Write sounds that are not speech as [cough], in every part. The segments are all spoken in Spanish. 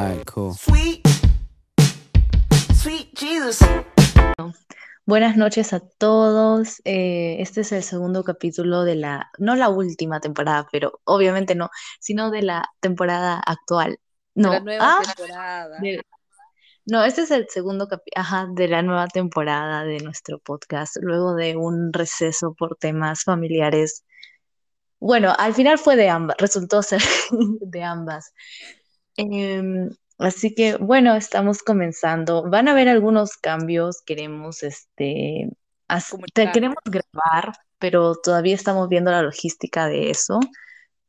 Alright, cool. Sweet, sweet Jesus. Buenas noches a todos. Eh, este es el segundo capítulo de la, no la última temporada, pero obviamente no, sino de la temporada actual. No, De la nueva ah, temporada. de- no, este es el segundo capítulo, de la nueva temporada de nuestro podcast, luego de un receso por temas familiares. Bueno, al final fue de ambas, resultó ser [laughs] de ambas. Em, así que bueno, estamos comenzando. Van a haber algunos cambios. Queremos este queremos grabar, pero todavía estamos viendo la logística de eso.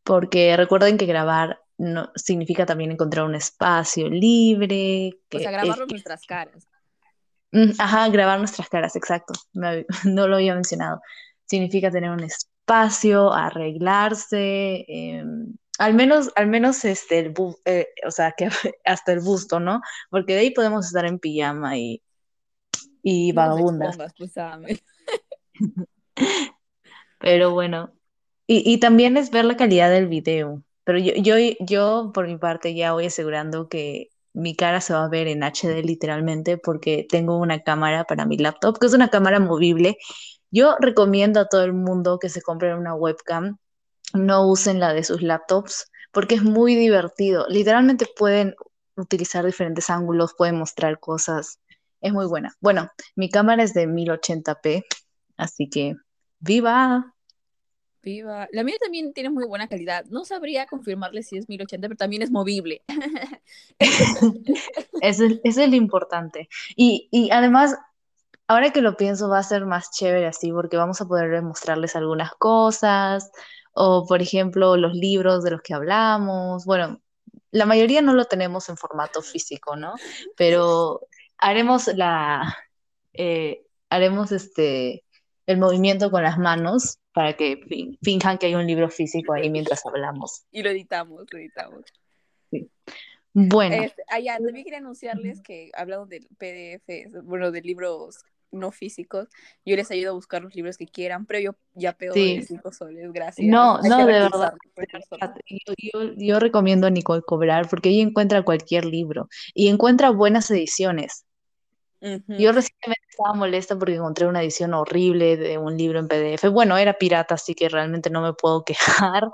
Porque recuerden que grabar no significa también encontrar un espacio libre, O que sea, es grabarlo que- nuestras caras. Mm, Ajá, grabar nuestras caras, exacto. Me [laughs] no lo había mencionado. Significa tener un espacio, arreglarse, em, al menos, al menos este, el bu- eh, o sea, que [laughs] hasta el busto, ¿no? Porque de ahí podemos estar en pijama y, y vagabundas. pues. [laughs] Pero bueno, y, y también es ver la calidad del video. Pero yo, yo, yo, por mi parte, ya voy asegurando que mi cara se va a ver en HD literalmente porque tengo una cámara para mi laptop, que es una cámara movible. Yo recomiendo a todo el mundo que se compren una webcam, no usen la de sus laptops porque es muy divertido. Literalmente pueden utilizar diferentes ángulos, pueden mostrar cosas. Es muy buena. Bueno, mi cámara es de 1080p, así que ¡viva! Viva. La mía también tiene muy buena calidad. No sabría confirmarle si es 1080, pero también es movible. Eso [laughs] es, eso es lo importante. Y, y además, ahora que lo pienso, va a ser más chévere así, porque vamos a poder mostrarles algunas cosas, o por ejemplo, los libros de los que hablamos. Bueno, la mayoría no lo tenemos en formato físico, ¿no? Pero haremos la, eh, haremos este, el movimiento con las manos para que fin- finjan que hay un libro físico ahí mientras hablamos. Y lo editamos, lo editamos. Bueno. Este, ah, ya, también quería anunciarles que hablando del PDF, bueno, de libros no físicos, yo les ayudo a buscar los libros que quieran, pero yo ya pego Sí. de 5 soles, gracias. No, Hay no, de verdad. Yo, yo- yo recomiendo a Nicole cobrar porque ella encuentra cualquier libro y encuentra buenas ediciones. Yo recientemente estaba molesta porque encontré una edición horrible de un libro en PDF. Bueno, era pirata, así que realmente no me puedo [laughs] quejar,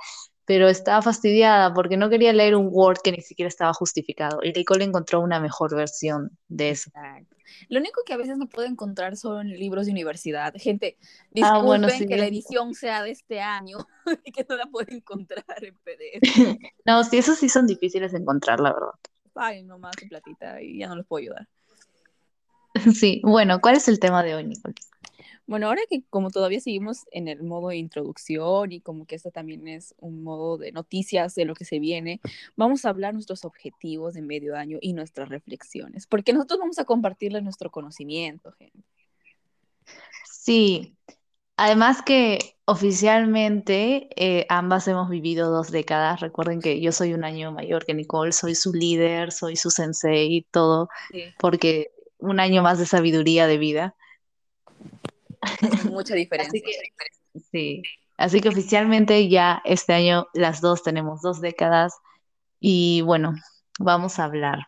pero estaba fastidiada porque no quería leer un Word que ni siquiera estaba justificado. Y Nicole encontró una mejor versión de eso. Exacto. Lo único que a veces no puedo encontrar son libros de universidad. Gente, Ah, disculpen bueno, sí. que la edición sea de este año [laughs] y que no la puedo encontrar en PDF. [laughs] No, sí, esos sí son difíciles de encontrar, la verdad. Paguen nomás su platita y ya no los puedo ayudar. [laughs] Sí, bueno, ¿cuál es el tema de hoy, Nicole? Bueno, ahora que como todavía seguimos en el modo de introducción y como que esto también es un modo de noticias de lo que se viene, vamos a hablar nuestros objetivos de medio año y nuestras reflexiones, porque nosotros vamos a compartirles nuestro conocimiento, gente. Sí, además que oficialmente eh, ambas hemos vivido dos décadas. Recuerden que yo soy un año mayor que Nicole, soy su líder, soy su sensei y todo, porque un año más de sabiduría de vida. [laughs] Mucha diferencia. Así que, sí, así que oficialmente ya este año las dos tenemos dos décadas y bueno, vamos a hablar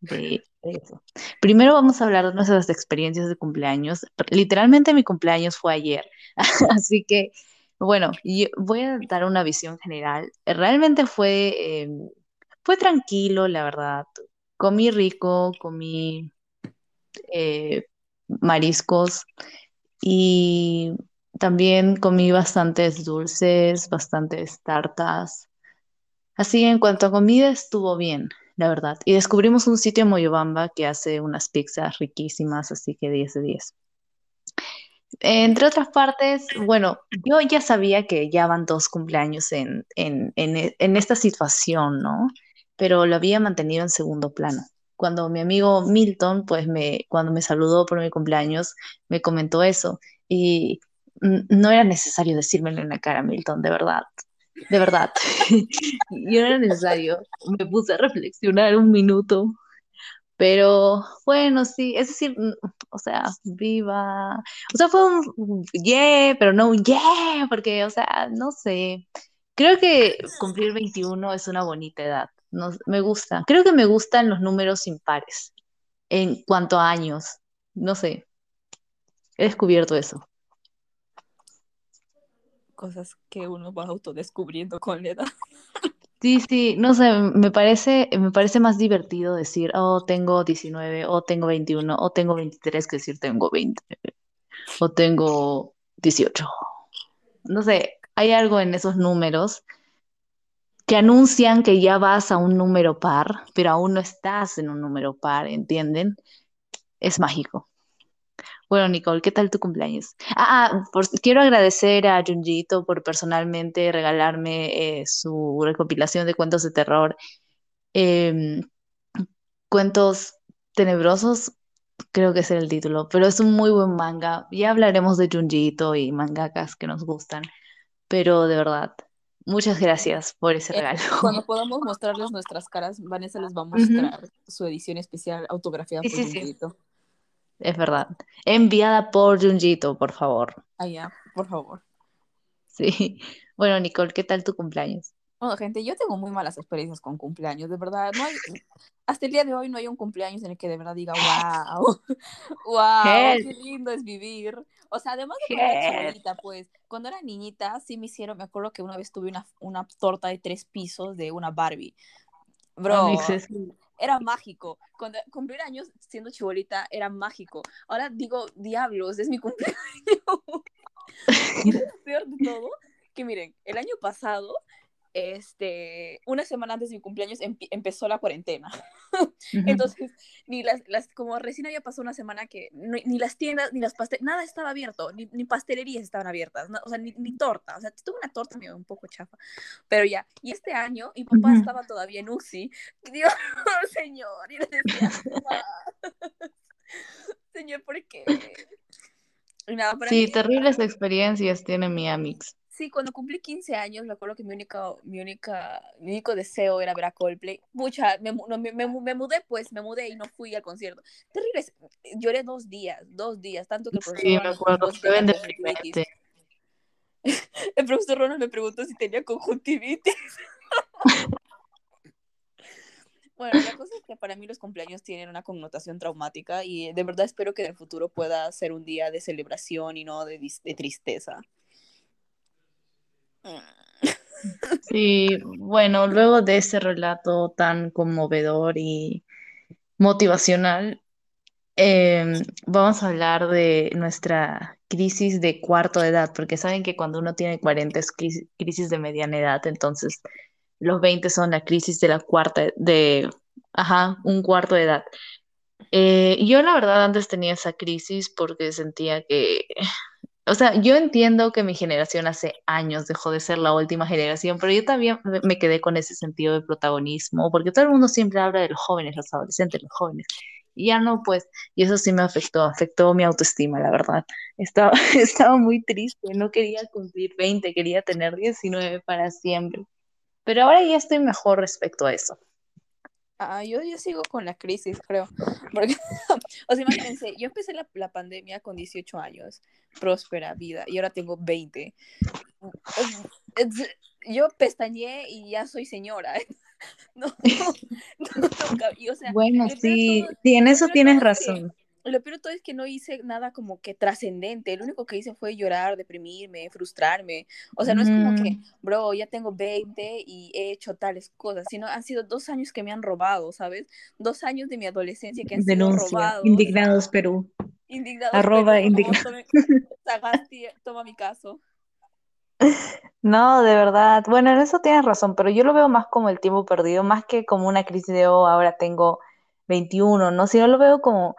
de eso. Primero vamos a hablar de nuestras experiencias de cumpleaños. Literalmente mi cumpleaños fue ayer, [laughs] así que bueno, yo voy a dar una visión general. Realmente fue, eh, fue tranquilo, la verdad. Comí rico, comí eh, mariscos y también comí bastantes dulces, bastantes tartas. Así en cuanto a comida estuvo bien, la verdad. Y descubrimos un sitio en Moyobamba que hace unas pizzas riquísimas, así que 10 de 10. Entre otras partes, bueno, yo ya sabía que ya van dos cumpleaños en, en, en, en esta situación, ¿no? Pero lo había mantenido en segundo plano. Cuando mi amigo Milton, pues me, cuando me saludó por mi cumpleaños, me comentó eso. Y no era necesario decírmelo en la cara, Milton, de verdad. De verdad. [laughs] Y no era necesario. Me puse a reflexionar un minuto. Pero bueno, sí, es decir, o sea, viva. O sea, fue un yeah, pero no un yeah, porque, o sea, no sé. Creo que cumplir 21 es una bonita edad. No, me gusta. Creo que me gustan los números impares en cuanto a años. No sé. He descubierto eso. Cosas que uno va autodescubriendo con la edad. [laughs] Sí, sí, no sé, me parece, me parece más divertido decir, oh, tengo 19, o tengo 21, o tengo 23, que decir tengo 20, o tengo 18. No sé, hay algo en esos números que anuncian que ya vas a un número par, pero aún no estás en un número par, ¿entienden? Es mágico. Bueno, Nicole, ¿qué tal tu cumpleaños? Ah, ah, quiero agradecer a Junjito por personalmente regalarme eh, su recopilación de cuentos de terror. Em, cuentos tenebrosos, creo que era el título, pero es un muy buen manga. Ya hablaremos de Junjito y mangakas que nos gustan, pero de verdad, muchas gracias por ese Eh, regalo. cuando [laughs] podamos mostrarles nuestras caras, Vanessa les va a mostrar su edición especial autografiada Sí, por sí, sí, Junjito. es verdad. Enviada por Junjito, por favor. Allá, por favor. Sí. [laughs] Bueno, Nicole, ¿qué tal tu cumpleaños? Bueno, gente, yo tengo muy malas experiencias con cumpleaños, de verdad. No hay, hasta el día de hoy no hay un cumpleaños en el que de verdad diga, [laughs] wow, wow, qué lindo es vivir. O sea, además de cuando era chibolita, pues, cuando era niñita, sí me hicieron, me acuerdo que una vez tuve una, una torta de tres pisos de una Barbie. Bro, era mágico. Cuando cumplir años siendo chibolita era mágico. Ahora digo, diablos, es mi [laughs] cumpleaños. Y lo peor de todo, que miren, el año pasado, este, una semana antes de mi cumpleaños empe- empezó la cuarentena. [laughs] Entonces, ni las, las, como recién había pasado una semana que no- ni las tiendas, ni las pastel, nada estaba abierto, ni, ni pastelerías estaban abiertas, no, o sea, ni, ni torta, o sea, tuve una torta medio un poco chafa, pero ya, y este año mi papá estaba todavía en UCI, Dios, [laughs] señor, y le decía, "Papá, [laughs] señor, ¿por qué? Nada, mí Sí, terribles experiencias tiene mi Amix. Sí, cuando cumplí 15 años, me acuerdo que mi único, mi única, mi único deseo era ver a Coldplay. Mucha, me, no, me, me, me mudé, pues, me mudé y no fui al concierto. Terrible, lloré dos días, dos días, tanto que el profesor Sí, me acuerdo, deprimente. [laughs] El profesor Ronald me preguntó si tenía conjuntivitis. [laughs] Bueno, la cosa es que para mí los cumpleaños tienen una connotación traumática y de verdad espero que en el futuro pueda ser un día de celebración y no de, de tristeza. Sí, bueno, luego de ese relato tan conmovedor y motivacional, em, vamos a hablar de nuestra crisis de cuarto de edad, porque saben que cuando uno tiene 40 es crisis, de mediana edad, entonces los 20 son la crisis de la cuarta, de, ajá, un cuarto de edad. Eh, yo la verdad antes tenía esa crisis porque sentía que O sea, yo entiendo que mi generación hace años dejó de ser la última generación, pero yo también me quedé con ese sentido de protagonismo, porque todo el mundo siempre habla de los jóvenes, los adolescentes, los jóvenes. Y ya no, pues, y eso sí me afectó, afectó mi autoestima, la verdad. Estaba, [laughs] estaba muy triste, no quería cumplir 20, quería tener 19 para siempre. Pero ahora ya estoy mejor respecto a eso. Ah, yo, yo sigo con la crisis, creo. [laughs] Porque, o sea, imagínense, yo empecé la, la pandemia con 18 años, próspera vida, y ahora tengo 20. Es- es- Yo pestañeé y ya soy señora. [laughs] No, [laughs] no, no, cab- y, o sea, Bueno, sí, todo, sí, en eso tienes que, razón. Lo peor de todo es que no hice nada como que trascendente. Lo único que hice fue llorar, deprimirme, frustrarme. O sea, no es como que, bro, ya tengo 20 y he hecho tales cosas, sino han sido dos años que me han robado, ¿sabes? Dos años de mi adolescencia que han sido Denuncia, robados. indignados Perú, Indignados arroba Perú, indignados. [laughs] Sagasti, toma mi caso. No, de verdad. Bueno, en eso tienes razón, pero yo lo veo más como el tiempo perdido, más que como una crisis de, oh, ahora tengo 21, ¿no? Sino lo veo como,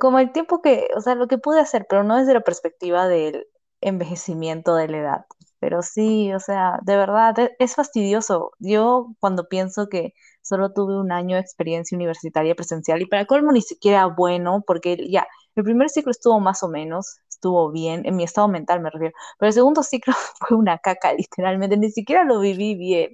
como el tiempo que, o sea, lo que pude hacer, pero no desde la perspectiva del envejecimiento de la edad. Pero sí, o sea, de verdad, e- es fastidioso. Yo cuando pienso que solo tuve un año de experiencia universitaria presencial y para colmo ni siquiera bueno, porque ya, el primer ciclo estuvo más o menos, estuvo bien, en mi estado mental me refiero, pero el segundo ciclo [laughs] fue una caca, literalmente, ni siquiera lo viví bien.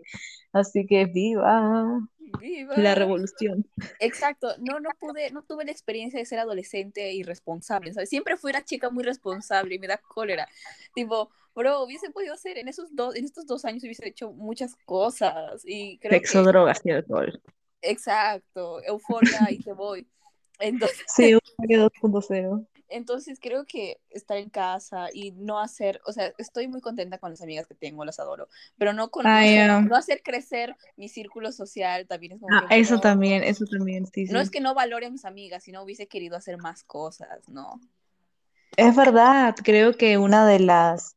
Así que viva. Viva. La revolución. Exacto, no, no pude, no tuve la experiencia de ser adolescente irresponsable, ¿sabes? Siempre fui una chica muy responsable y me da cólera. Tipo, bro, hubiese podido hacer en esos dos, en estos dos años hubiese hecho muchas cosas y creo Sexo, que, drogas y alcohol. exacto, euforia y te voy. [laughs] Entonces, Sí, Euforia 2.0. entonces creo que estar en casa y no hacer, o sea, estoy muy contenta con las amigas que tengo, las adoro, pero no con, Ah, no, no hacer crecer mi círculo social también es como Ah, que, eso también, eso también, sí, no sí. es que no valore a mis amigas, sino hubiese querido hacer más cosas, ¿no? Es verdad, creo que una de las,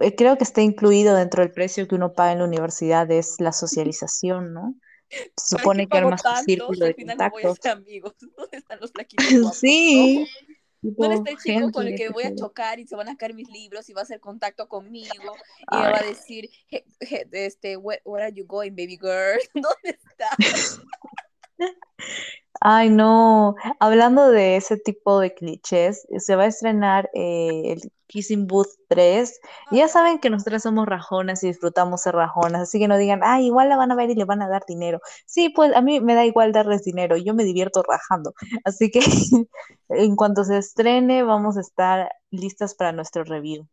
eh, creo que está incluido dentro del precio que uno paga en la universidad es la socialización, ¿no? Se [laughs] ¿Para qué supone que armas tu círculo al de contactos. amigos? [laughs] ¿Dónde están los? [laughs] Sí, No. ¿Dónde tipo está el chico con el gente, que voy a chocar y se van a caer mis libros y va a hacer contacto conmigo y me va a decir, "Je- je- este, where, where are you going, baby girl? [laughs] ¿Dónde estás? [laughs] Ay, no. Hablando de ese tipo de clichés, se va a estrenar eh, el Kissing Booth 3. Y ya saben que nosotras somos rajonas y disfrutamos ser rajonas, así que no digan, ay, igual la van a ver y le van a dar dinero. Sí, pues a mí me da igual darles dinero, yo me divierto rajando. Así que [laughs] en cuanto se estrene, vamos a estar listas para nuestro review.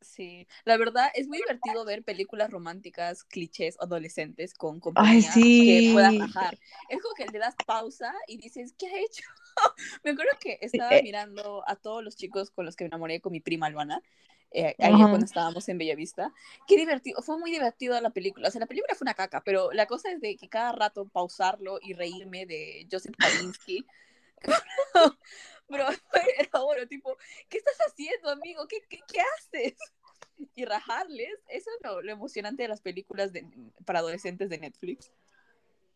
Sí, la verdad es muy divertido ver películas románticas, clichés, adolescentes con Ay, compañía que puedas sí. rajar. Es como que le das pausa y dices, ¿qué ha hecho? [laughs] Me acuerdo que estaba Eh, mirando a todos los chicos con los que me enamoré con mi prima Albana, eh, ayer ajá. cuando estábamos en Bellavista. Qué divertido, fue muy divertido la película. O sea, la película fue una caca, pero la cosa es de que cada rato pausarlo y reírme de Joseph Kavinsky. [laughs] Pero [laughs] era bueno, tipo, ¿qué estás haciendo, amigo? ¿Qué, qué, qué haces? [laughs] Y rajarles, eso es lo, lo emocionante de las películas de, para adolescentes de Netflix.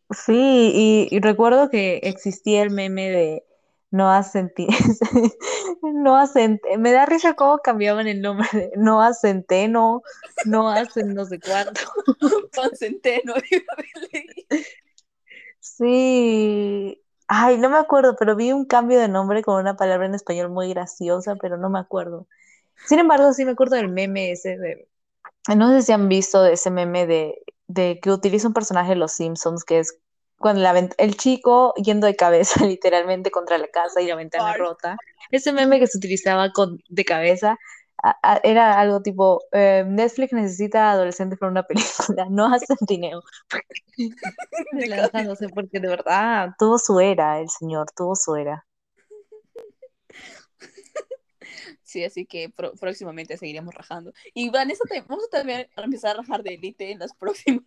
Sí, y, y recuerdo que existía el meme de Noah Centi- [laughs] Noah Cent- me da risa cómo cambiaban el nombre de Noah Centeno, Noah Cen- no sé cuánto. Juan Centeno. Sí, ay, no me acuerdo, pero vi un cambio de nombre con una palabra en español muy graciosa, pero no me acuerdo. Sin embargo, sí me acuerdo del meme ese de, no sé si han visto ese meme de, de que utiliza un personaje de Los Simpsons, que es cuando la vent- el chico yendo de cabeza [laughs] literalmente contra la casa y la ventana rota. Ese meme que se utilizaba con, de cabeza a- a- era algo tipo, eh, Netflix necesita adolescentes para una película, [laughs] no a Centineo. De Relajándose, porque de verdad tuvo su era, el señor, tuvo su era. [laughs] Sí, así que próximamente seguiremos rajando. Y Vanessa, te- vamos a también a empezar a rajar de élite en las próximas.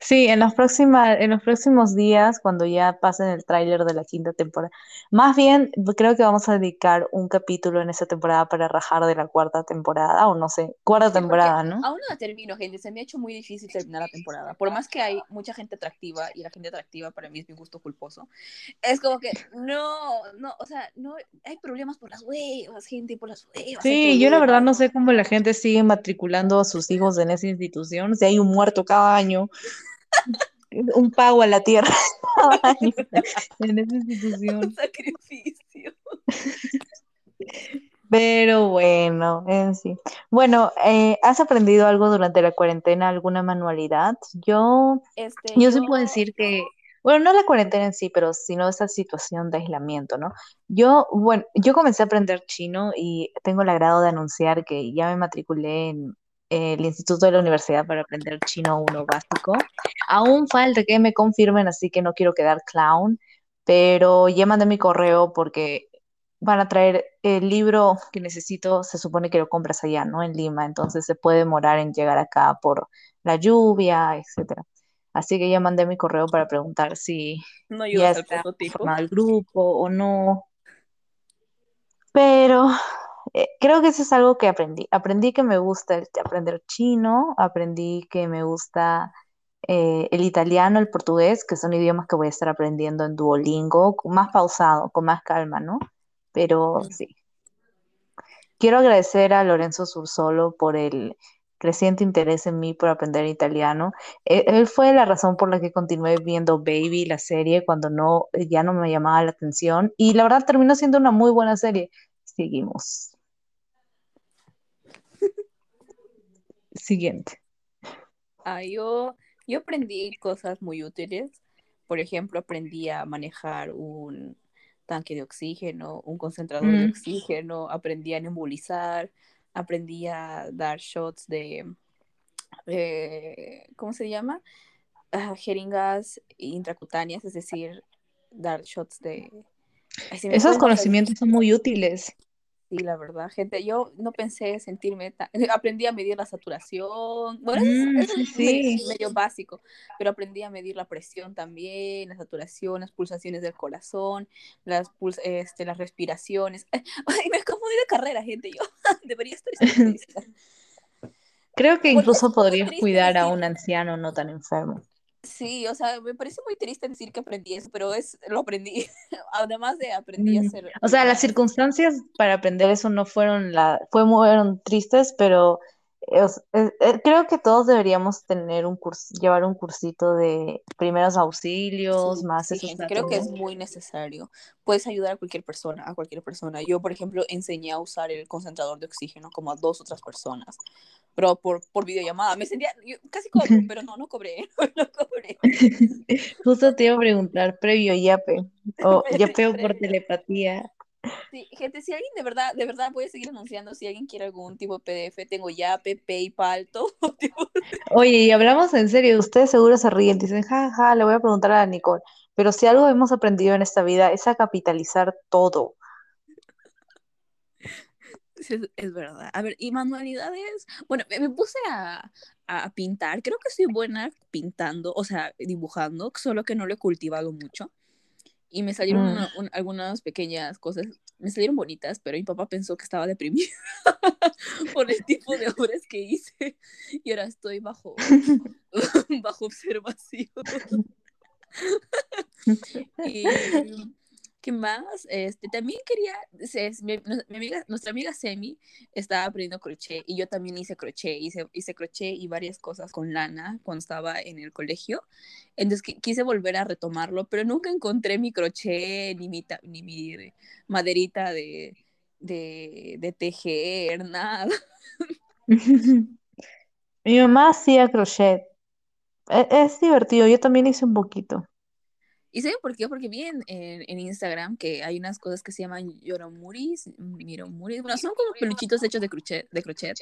Sí, en los próxima- en los próximos días, cuando ya pasen el tráiler de la quinta temporada, más bien creo que vamos a dedicar un capítulo en esa temporada para rajar de la cuarta temporada, o no sé, cuarta Sí, temporada, ¿no? aún no la termino, gente. Se me ha hecho muy difícil terminar la temporada. Por más que hay mucha gente atractiva, y la gente atractiva para mí es mi gusto culposo, es como que no, no, o sea, no, hay problemas por las huevas, gente, por las huevas. Sí, yo la verdad no sé cómo la gente sigue matriculando a sus hijos en esa institución, si hay un muerto cada año, un pago a la tierra [laughs] en esa institución. Un sacrificio. Pero bueno, en sí. Bueno, eh, ¿has aprendido algo durante la cuarentena, alguna manualidad? Yo, Este, yo sí yo, puedo decir que, bueno, no la cuarentena en sí, pero sino esa situación de aislamiento, ¿no? Yo, bueno, yo comencé a aprender chino y tengo el agrado de anunciar que ya me matriculé en el Instituto de la Universidad para aprender chino uno básico. Aún falta que me confirmen, así que no quiero quedar clown, pero ya mandé mi correo porque van a traer el libro que necesito, se supone que lo compras allá, ¿no? En Lima, entonces se puede demorar en llegar acá por la lluvia, etcétera. Así que ya mandé mi correo para preguntar si no ya está formado el grupo o no. Pero eh, creo que eso es algo que aprendí. Aprendí que me gusta el- aprender chino, aprendí que me gusta eh, el italiano, el portugués, que son idiomas que voy a estar aprendiendo en Duolingo, más pausado, con más calma, ¿no? Pero sí. Quiero agradecer a Lorenzo Sursolo por el creciente interés en mí por aprender italiano. E- Él, fue la razón por la que continué viendo Baby, la serie, cuando no, ya no me llamaba la atención. Y la verdad terminó siendo una muy buena serie. Seguimos. Siguiente. Ah, yo Yo aprendí cosas muy útiles. Por ejemplo, aprendí a manejar un tanque de oxígeno, un concentrador de Mm. oxígeno, aprendí a nebulizar, aprendí a dar shots de, eh, ¿cómo se llama? Ah, jeringas intracutáneas, es decir, dar shots de... Esos conocimientos son muy útiles. Sí, la verdad, gente, yo no pensé sentirme tan... [laughs] Aprendí a medir la saturación, bueno, eso, Mm, es- es medio, sí. medio básico, pero aprendí a medir la presión también, la saturación, las pulsaciones del corazón, las, puls- este, las respiraciones. [laughs] Ay, me confundí de carrera, gente, yo [laughs] debería estar. Creo que incluso podrías cuidar a un anciano no tan enfermo. Sí, o sea, me parece muy triste decir que aprendí eso, pero es, lo aprendí. [laughs] Además de aprendí a hacer... O sea, las circunstancias para aprender eso no fueron la, fue, fueron tristes, pero eh, eh, eh, creo que todos deberíamos tener un curso, llevar un cursito de primeros auxilios, Sí, más sí, gente, creo que es muy necesario. Puedes ayudar a cualquier persona, a cualquier persona. Yo, por ejemplo, enseñé a usar el concentrador de oxígeno como a dos otras personas, pero por, por videollamada. Me sentía, yo casi cobro, [laughs] pero no, no cobré, [laughs] no cobré. [laughs] Justo te iba a preguntar, previo yape, o yapeo por telepatía. Sí, gente, si alguien de verdad, de verdad voy a seguir anunciando, si alguien quiere algún tipo de PDF, tengo Yape, PayPal, todo tipo. Oye, y hablamos en serio, ustedes seguro se ríen, dicen, ja, ja, le voy a preguntar a Nicole, pero si algo hemos aprendido en esta vida es a capitalizar todo. Sí, es, es verdad. A ver, y manualidades. Bueno, me, me puse a, a pintar. Creo que soy buena pintando, o sea, dibujando, solo que no lo he cultivado mucho. Y me salieron Mm. una- un- algunas pequeñas cosas, me salieron bonitas, pero mi papá pensó que estaba deprimida [laughs] por el tipo de obras que hice. Y ahora estoy bajo, [laughs] [laughs] bajo observación. Y, ¿qué más? Este, también quería, se- mi, nuestra amiga Semi estaba aprendiendo crochet y yo también hice crochet, hice, hice crochet y varias cosas con lana cuando estaba en el colegio. Entonces qui- quise volver a retomarlo, pero nunca encontré mi crochet ni mi, ni mi maderita de, de, de tejer, nada. [laughs] Mi mamá hacía crochet. E- Es divertido, yo también hice un poquito. ¿Y saben por qué? Porque vi en, en, en Instagram que hay unas cosas que se llaman yoromuris, miromuris, bueno, son como peluchitos hechos de crochet, de crochet.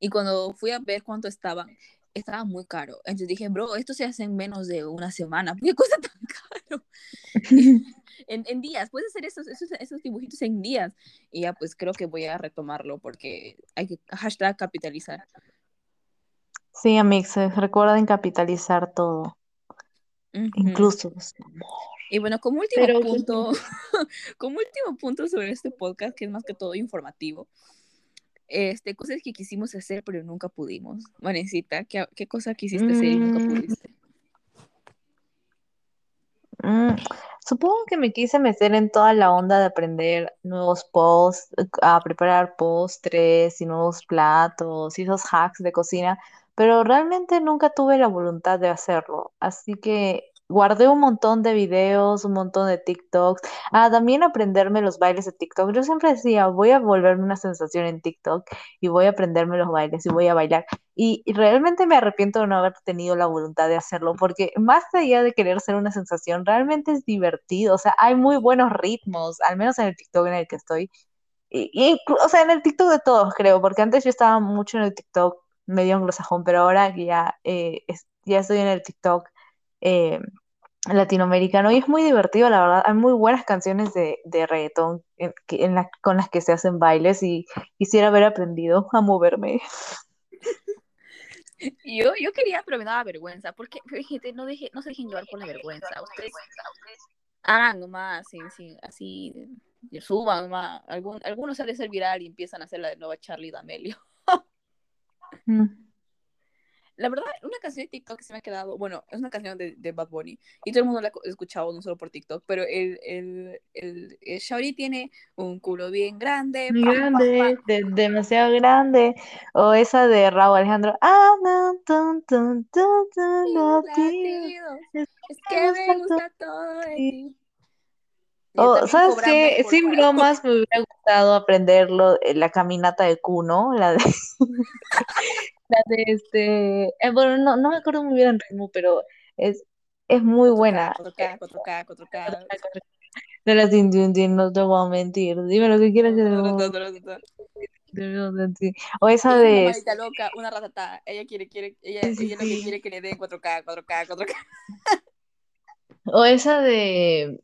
Y cuando fui a ver cuánto estaban, estaba muy caro. Entonces dije, bro, esto se hace en menos de una semana. ¿Por qué cuesta tan caro? [laughs] [laughs] En, en días, puedes hacer esos, esos, esos dibujitos en días. Y ya, pues creo que voy a retomarlo porque hay que hashtag capitalizar. Sí, amigos, recuerden capitalizar todo, Ujú. incluso los amor. Y bueno, como último Pero, punto, [laughs] como último punto sobre este podcast, que es más que todo informativo, este, cosas que quisimos hacer pero nunca pudimos. Vanesita, ¿qué, qué cosa quisiste hacer y nunca Mm. pudiste? Mm, supongo que me quise meter en toda la onda de aprender nuevos posts, a preparar postres y nuevos platos y esos hacks de cocina, pero realmente nunca tuve la voluntad de hacerlo. Así que guardé un montón de videos, un montón de TikToks. Ah, también aprenderme los bailes de TikTok. Yo siempre decía, voy a volverme una sensación en TikTok y voy a aprenderme los bailes y voy a bailar. Y, realmente me arrepiento de no haber tenido la voluntad de hacerlo, porque más allá de querer ser una sensación, realmente es divertido. O sea, hay muy buenos ritmos, al menos en el TikTok en el que estoy. Y, y o sea, en el TikTok de todos, creo, porque antes yo estaba mucho en el TikTok medio anglosajón, pero ahora ya, eh, ya estoy en el TikTok eh, latinoamericano y es muy divertido, la verdad. Hay muy buenas canciones de, de reggaetón en, en la- con las que se hacen bailes y quisiera haber aprendido a moverme. [laughs] Yo, yo quería, pero me daba vergüenza, porque fíjate, no, deje, no se dejen llevar por la vergüenza. Ustedes hagan nomás, así, así, así suban nomás. Algún, algunos sale a ser viral y empiezan a hacer la de nueva Charlie D'Amelio. Mm. La verdad, una canción de TikTok que se me ha quedado, bueno, es una canción de, de Bad Bunny y todo el mundo la ha escuchado, no solo por TikTok, pero el, el, el, el Shawty tiene un culo bien grande, Muy grande, de- demasiado grande. O esa de Raúl Alejandro. Ah, no, tun, Mis latido. latidos, Es que me gusta gusta todo de ti. Ti. Y O, también ¿sabes qué? Sin bromas, [laughs] me hubiera gustado aprenderlo, eh, la caminata de Kuno, la de [laughs] La de este, eh, bueno, no, no me acuerdo muy bien el ritmo, pero es, es muy 4K, buena. 4K, 4K, 4K. De las no te voy a mentir. Dime lo que quieras que te No, no, no, no, no, no. O esa una de maldita loca, una ratata. Ella quiere, quiere, ella, ella lo que quiere que le den 4K, 4K, 4K. O esa de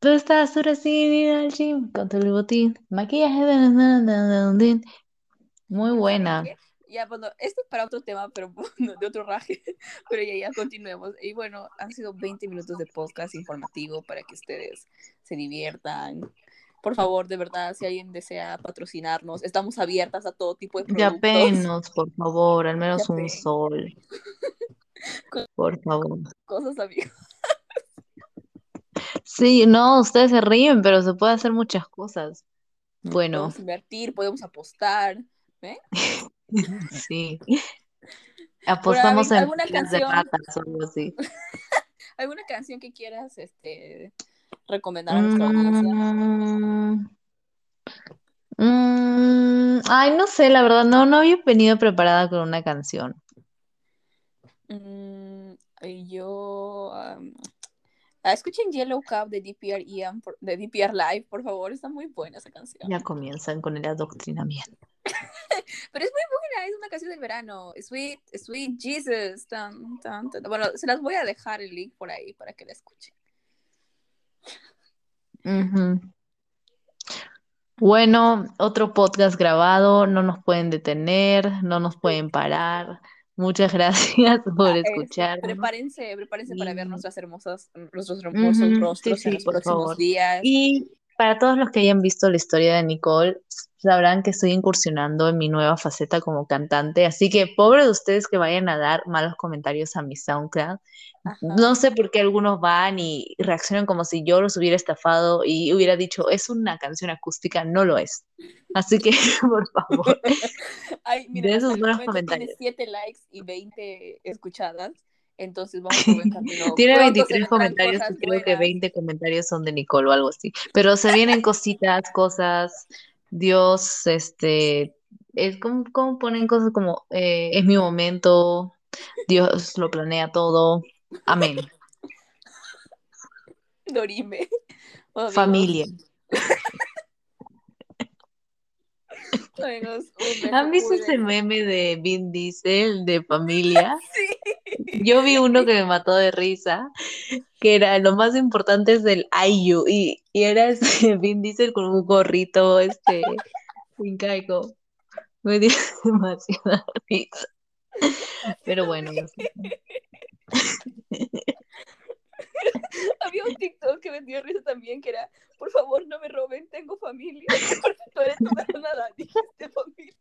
Tú estás ahora sin ir al gym con tu botín, maquillaje de na, na, na, na, Muy Bueno, ¿saben buena. Ya, bueno, esto es para otro tema, pero [laughs] bueno, de otro raje. [laughs] Pero ya, ya, continuemos. Y bueno, han sido 20 minutos de podcast informativo para que ustedes se diviertan. Por favor, de verdad, si alguien desea patrocinarnos, estamos abiertas a todo tipo de productos. Yapenos, por favor, al menos un sol. [laughs] Por favor. Cosas, amigos. Sí, no, ustedes se ríen, pero se puede hacer muchas cosas. Bueno, Podemos invertir, podemos apostar. ¿eh? [laughs] sí. [laughs] Apostamos en alguna de canción, algo así. [laughs] alguna canción que quieras este, recomendar a nuestra. Mm, mm, ay, no sé, la verdad, no, no había venido preparada con una canción. Mm, yo um, escuchen Yellow Cup de DPR Ian, de DPR Live, por favor, está muy buena esa canción. Ya comienzan con el adoctrinamiento. [laughs] Pero es muy buena, es una canción del verano. Sweet, Sweet Jesus. tan, tan, tan. Bueno, se las voy a dejar el link por ahí para que la escuchen. Ujú. Bueno, otro podcast grabado, no nos pueden detener, no nos pueden parar. Muchas gracias [laughs] por escucharnos. prepárense, prepárense para ver nuestras hermosas, nuestros hermosos Ujú, rostros sí, en los próximos favor. días. Y para todos los que hayan visto la historia de Nicole, sabrán que estoy incursionando en mi nueva faceta como cantante, así que pobre de ustedes que vayan a dar malos comentarios a mi SoundCloud. Ajá. No sé por qué algunos van y reaccionan como si yo los hubiera estafado y hubiera dicho, es una canción acústica, no lo es. Así que, [laughs] por favor, [laughs] Ay, de miren, hasta esos buenos momento tiene comentarios. 7 likes y 20 escuchadas. Entonces vamos por buen [laughs] camino. Tiene Pronto se 23 vendrán comentarios y creo que buenas. 20 comentarios son de Nicole o algo así. Pero se vienen cositas, cosas, Dios, este, es como, como ponen cosas como, eh, es mi momento, Dios lo planea todo, amén. Dorime. Oh, amigos, Familia. amigos, ¿Han visto ese meme de Vin Diesel de familia? [laughs] Sí. Yo vi uno que me mató de risa, que era lo más importante es el IU, y, y era ese [laughs] Vin Diesel con un gorrito, este, incaico. Me dio [laughs] demasiada risa. Pero bueno, no sé. [laughs] Había un TikTok que me dio risa también, que era, por favor, no me roben, tengo familia. Porque tú eres pero nada, dijiste familia.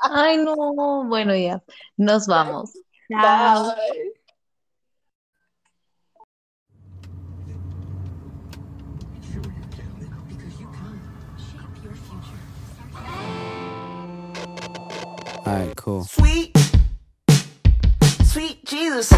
Ay, no, bueno, ya, nos vamos. Chao. Bye. All right, cool. Sweet, sweet Jesus.